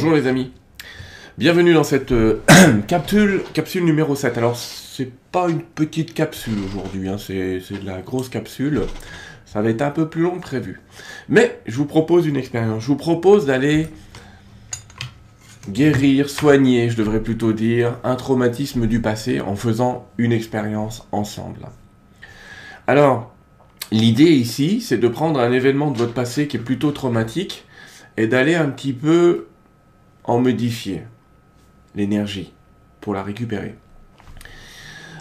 Bonjour les amis. Bienvenue dans cette euh, capsule, capsule numéro 7. Alors, c'est pas une petite capsule aujourd'hui, hein, c'est de la grosse capsule. Ça va être un peu plus long que prévu. Mais je vous propose une expérience. Je vous propose d'aller guérir, soigner, je devrais plutôt dire, un traumatisme du passé en faisant une expérience ensemble. Alors, l'idée ici, c'est de prendre un événement de votre passé qui est plutôt traumatique et d'aller un petit peu en modifier l'énergie pour la récupérer.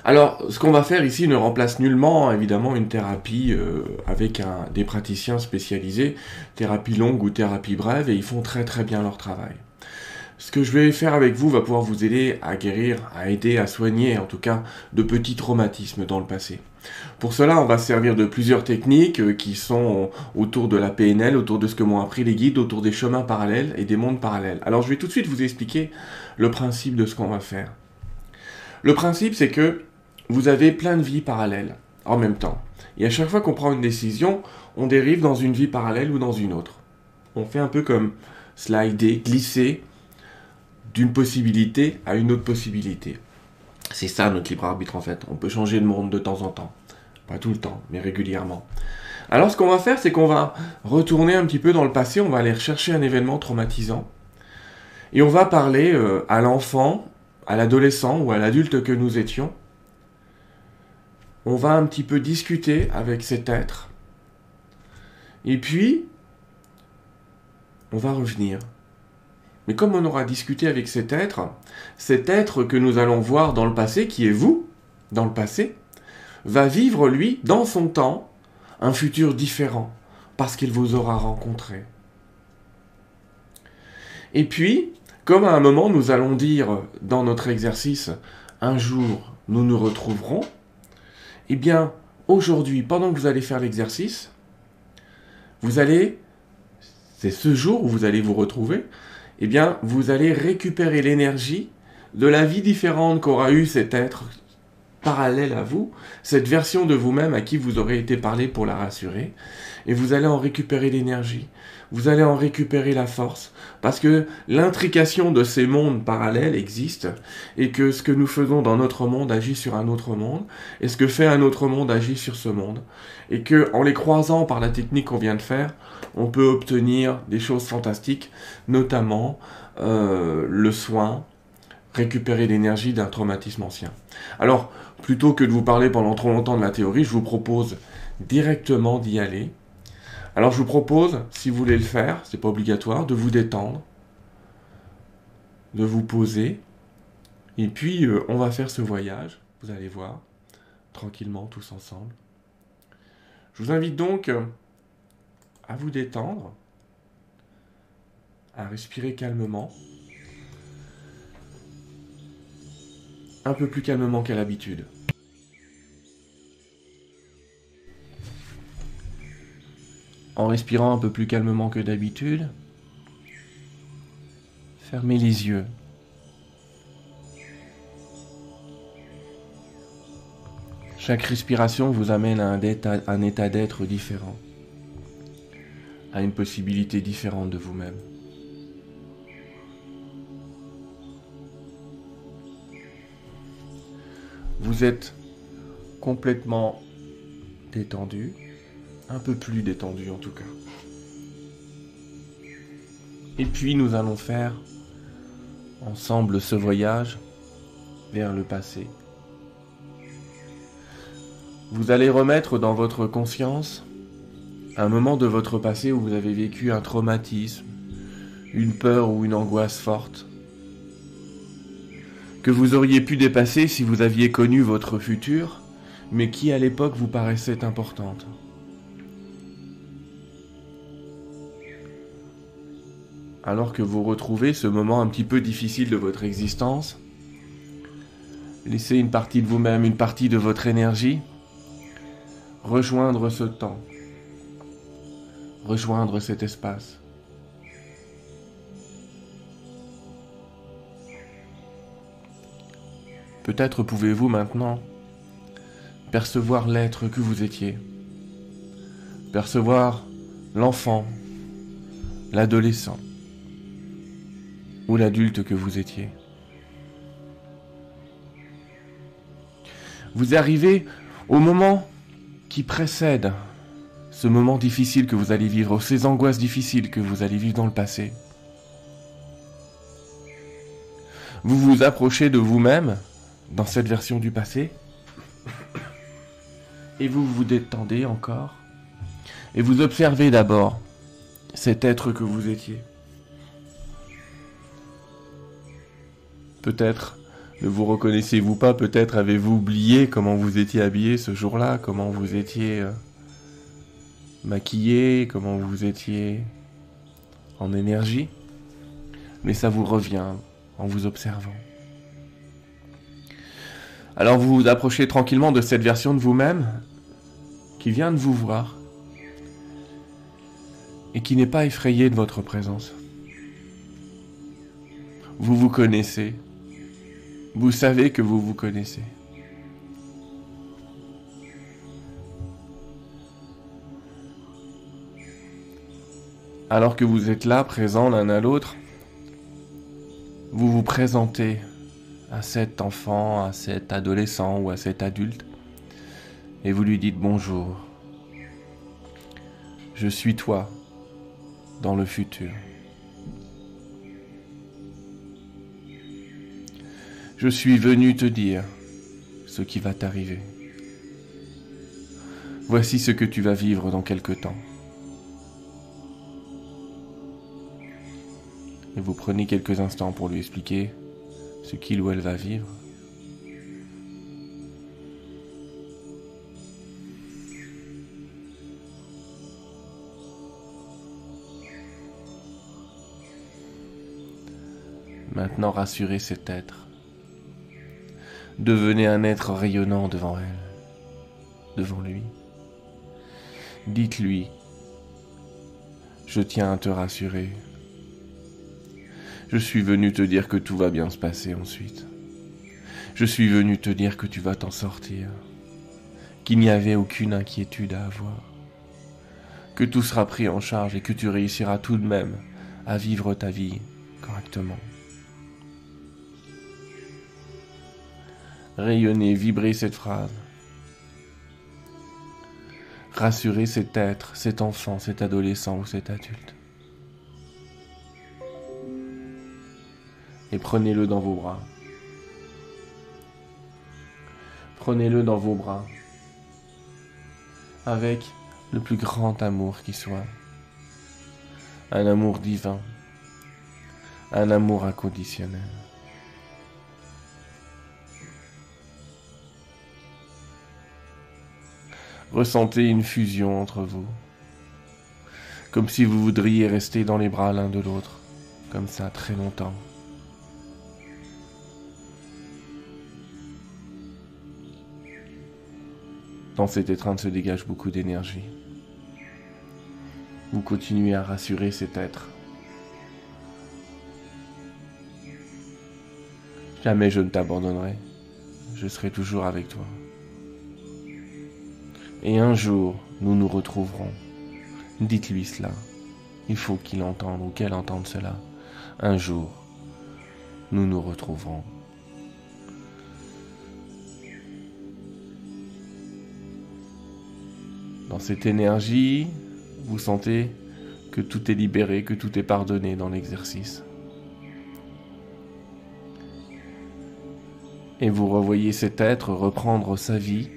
Alors, ce qu'on va faire ici ne remplace nullement, évidemment, une thérapie euh, avec des praticiens spécialisés, thérapie longue ou thérapie brève, et ils font très très bien leur travail. Ce que je vais faire avec vous va pouvoir vous aider à guérir, à aider, à soigner en tout cas de petits traumatismes dans le passé. Pour cela, on va se servir de plusieurs techniques euh, qui sont autour de la PNL, autour de ce que m'ont appris les guides, autour des chemins parallèles et des mondes parallèles. Alors je vais tout de suite vous expliquer le principe de ce qu'on va faire. Le principe, c'est que vous avez plein de vies parallèles en même temps. Et à chaque fois qu'on prend une décision, on dérive dans une vie parallèle ou dans une autre. On fait un peu comme slider, glisser d'une possibilité à une autre possibilité. C'est ça notre libre arbitre en fait. On peut changer de monde de temps en temps. Pas tout le temps, mais régulièrement. Alors ce qu'on va faire, c'est qu'on va retourner un petit peu dans le passé, on va aller rechercher un événement traumatisant. Et on va parler euh, à l'enfant, à l'adolescent ou à l'adulte que nous étions. On va un petit peu discuter avec cet être. Et puis, on va revenir. Mais comme on aura discuté avec cet être, cet être que nous allons voir dans le passé, qui est vous, dans le passé, va vivre, lui, dans son temps, un futur différent, parce qu'il vous aura rencontré. Et puis, comme à un moment nous allons dire dans notre exercice, un jour nous nous retrouverons, eh bien, aujourd'hui, pendant que vous allez faire l'exercice, vous allez, c'est ce jour où vous allez vous retrouver, eh bien, vous allez récupérer l'énergie de la vie différente qu'aura eu cet être parallèle à vous, cette version de vous-même à qui vous aurez été parlé pour la rassurer, et vous allez en récupérer l'énergie, vous allez en récupérer la force, parce que l'intrication de ces mondes parallèles existe, et que ce que nous faisons dans notre monde agit sur un autre monde, et ce que fait un autre monde agit sur ce monde, et que en les croisant par la technique qu'on vient de faire, on peut obtenir des choses fantastiques, notamment euh, le soin, récupérer l'énergie d'un traumatisme ancien. Alors, plutôt que de vous parler pendant trop longtemps de la théorie, je vous propose directement d'y aller. Alors je vous propose, si vous voulez le faire, c'est pas obligatoire, de vous détendre, de vous poser, et puis euh, on va faire ce voyage, vous allez voir, tranquillement tous ensemble. Je vous invite donc euh, à vous détendre, à respirer calmement, un peu plus calmement qu'à l'habitude. En respirant un peu plus calmement que d'habitude, fermez les yeux. Chaque respiration vous amène à un état d'être différent à une possibilité différente de vous-même. Vous êtes complètement détendu, un peu plus détendu en tout cas. Et puis nous allons faire ensemble ce voyage vers le passé. Vous allez remettre dans votre conscience un moment de votre passé où vous avez vécu un traumatisme, une peur ou une angoisse forte, que vous auriez pu dépasser si vous aviez connu votre futur, mais qui à l'époque vous paraissait importante. Alors que vous retrouvez ce moment un petit peu difficile de votre existence, laissez une partie de vous-même, une partie de votre énergie rejoindre ce temps rejoindre cet espace. Peut-être pouvez-vous maintenant percevoir l'être que vous étiez, percevoir l'enfant, l'adolescent, ou l'adulte que vous étiez. Vous arrivez au moment qui précède ce moment difficile que vous allez vivre, ces angoisses difficiles que vous allez vivre dans le passé. Vous vous approchez de vous-même dans cette version du passé et vous vous détendez encore et vous observez d'abord cet être que vous étiez. Peut-être ne vous reconnaissez-vous pas, peut-être avez-vous oublié comment vous étiez habillé ce jour-là, comment vous étiez euh, maquillé, comment vous étiez en énergie, mais ça vous revient en vous observant. Alors vous vous approchez tranquillement de cette version de vous-même qui vient de vous voir et qui n'est pas effrayée de votre présence. Vous vous connaissez, vous savez que vous vous connaissez. Alors que vous êtes là, présents l'un à l'autre, vous vous présentez à cet enfant, à cet adolescent ou à cet adulte, et vous lui dites bonjour. Je suis toi dans le futur. Je suis venu te dire ce qui va t'arriver. Voici ce que tu vas vivre dans quelque temps. Et vous prenez quelques instants pour lui expliquer ce qu'il ou elle va vivre. Maintenant rassurez cet être. Devenez un être rayonnant devant elle, devant lui. Dites-lui, je tiens à te rassurer. Je suis venu te dire que tout va bien se passer ensuite. Je suis venu te dire que tu vas t'en sortir, qu'il n'y avait aucune inquiétude à avoir, que tout sera pris en charge et que tu réussiras tout de même à vivre ta vie correctement. Rayonner, vibrer cette phrase. Rassurer cet être, cet enfant, cet adolescent ou cet adulte. Et prenez-le dans vos bras. Prenez-le dans vos bras avec le plus grand amour qui soit. Un amour divin, un amour inconditionnel. Ressentez une fusion entre vous. Comme si vous voudriez rester dans les bras l'un de l'autre, comme ça très longtemps. Dans cet étreinte se dégage beaucoup d'énergie. Vous continuez à rassurer cet être. Jamais je ne t'abandonnerai. Je serai toujours avec toi. Et un jour, nous nous retrouverons. Dites-lui cela. Il faut qu'il entende ou qu'elle entende cela. Un jour, nous nous retrouverons. Dans cette énergie, vous sentez que tout est libéré, que tout est pardonné dans l'exercice. Et vous revoyez cet être reprendre sa vie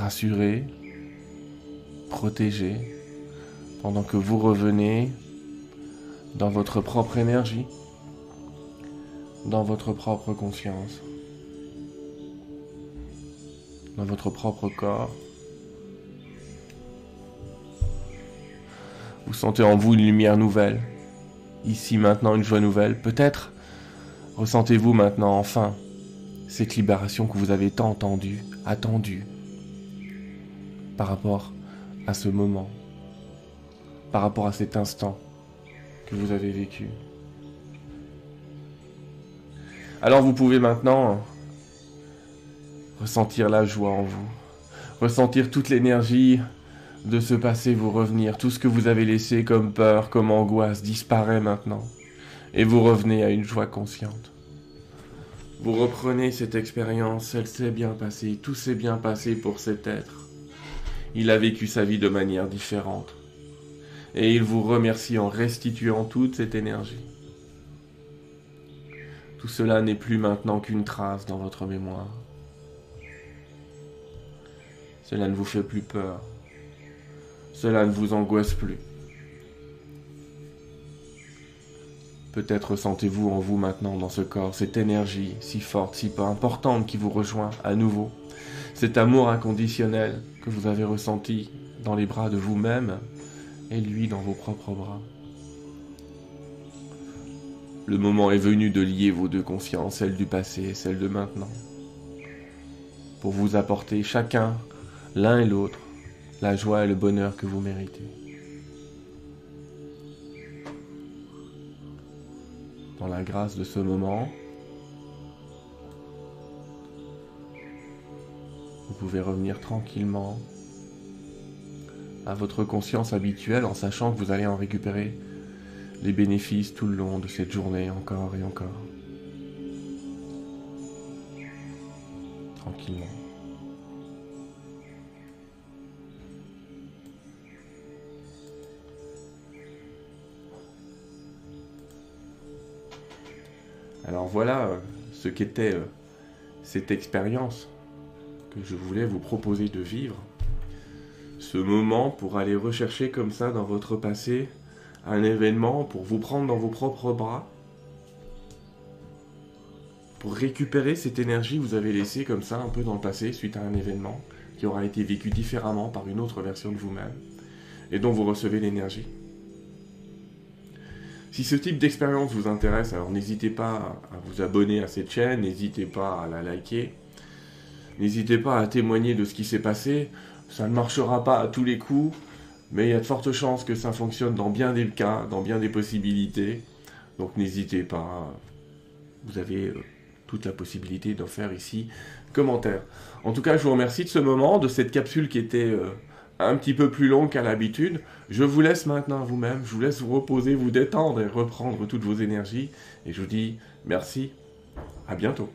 rassuré, protégé, pendant que vous revenez dans votre propre énergie, dans votre propre conscience, dans votre propre corps. Vous sentez en vous une lumière nouvelle, ici maintenant une joie nouvelle. Peut-être ressentez-vous maintenant enfin cette libération que vous avez tant entendue, attendue, par rapport à ce moment, par rapport à cet instant que vous avez vécu. Alors vous pouvez maintenant ressentir la joie en vous, ressentir toute l'énergie de ce passé vous revenir. Tout ce que vous avez laissé comme peur, comme angoisse disparaît maintenant. Et vous revenez à une joie consciente. Vous reprenez cette expérience, elle s'est bien passée, tout s'est bien passé pour cet être. Il a vécu sa vie de manière différente. Et il vous remercie en restituant toute cette énergie. Tout cela n'est plus maintenant qu'une trace dans votre mémoire. Cela ne vous fait plus peur. Cela ne vous angoisse plus. Peut-être sentez-vous en vous maintenant dans ce corps cette énergie si forte, si pas importante qui vous rejoint à nouveau. Cet amour inconditionnel que vous avez ressenti dans les bras de vous-même et lui dans vos propres bras. Le moment est venu de lier vos deux consciences, celle du passé et celle de maintenant, pour vous apporter chacun, l'un et l'autre, la joie et le bonheur que vous méritez. Dans la grâce de ce moment, vous pouvez revenir tranquillement à votre conscience habituelle en sachant que vous allez en récupérer les bénéfices tout le long de cette journée encore et encore. Tranquillement. Alors voilà euh, ce qu'était euh, cette expérience que je voulais vous proposer de vivre. Ce moment pour aller rechercher comme ça dans votre passé un événement, pour vous prendre dans vos propres bras, pour récupérer cette énergie que vous avez laissée comme ça un peu dans le passé suite à un événement qui aura été vécu différemment par une autre version de vous-même et dont vous recevez l'énergie. Si ce type d'expérience vous intéresse, alors n'hésitez pas à vous abonner à cette chaîne, n'hésitez pas à la liker, n'hésitez pas à témoigner de ce qui s'est passé. Ça ne marchera pas à tous les coups, mais il y a de fortes chances que ça fonctionne dans bien des cas, dans bien des possibilités. Donc n'hésitez pas, vous avez euh, toute la possibilité d'en faire ici commentaire. En tout cas, je vous remercie de ce moment, de cette capsule qui était euh, un petit peu plus longue qu'à l'habitude. Je vous laisse maintenant vous-même, je vous laisse vous reposer, vous détendre et reprendre toutes vos énergies. Et je vous dis merci, à bientôt.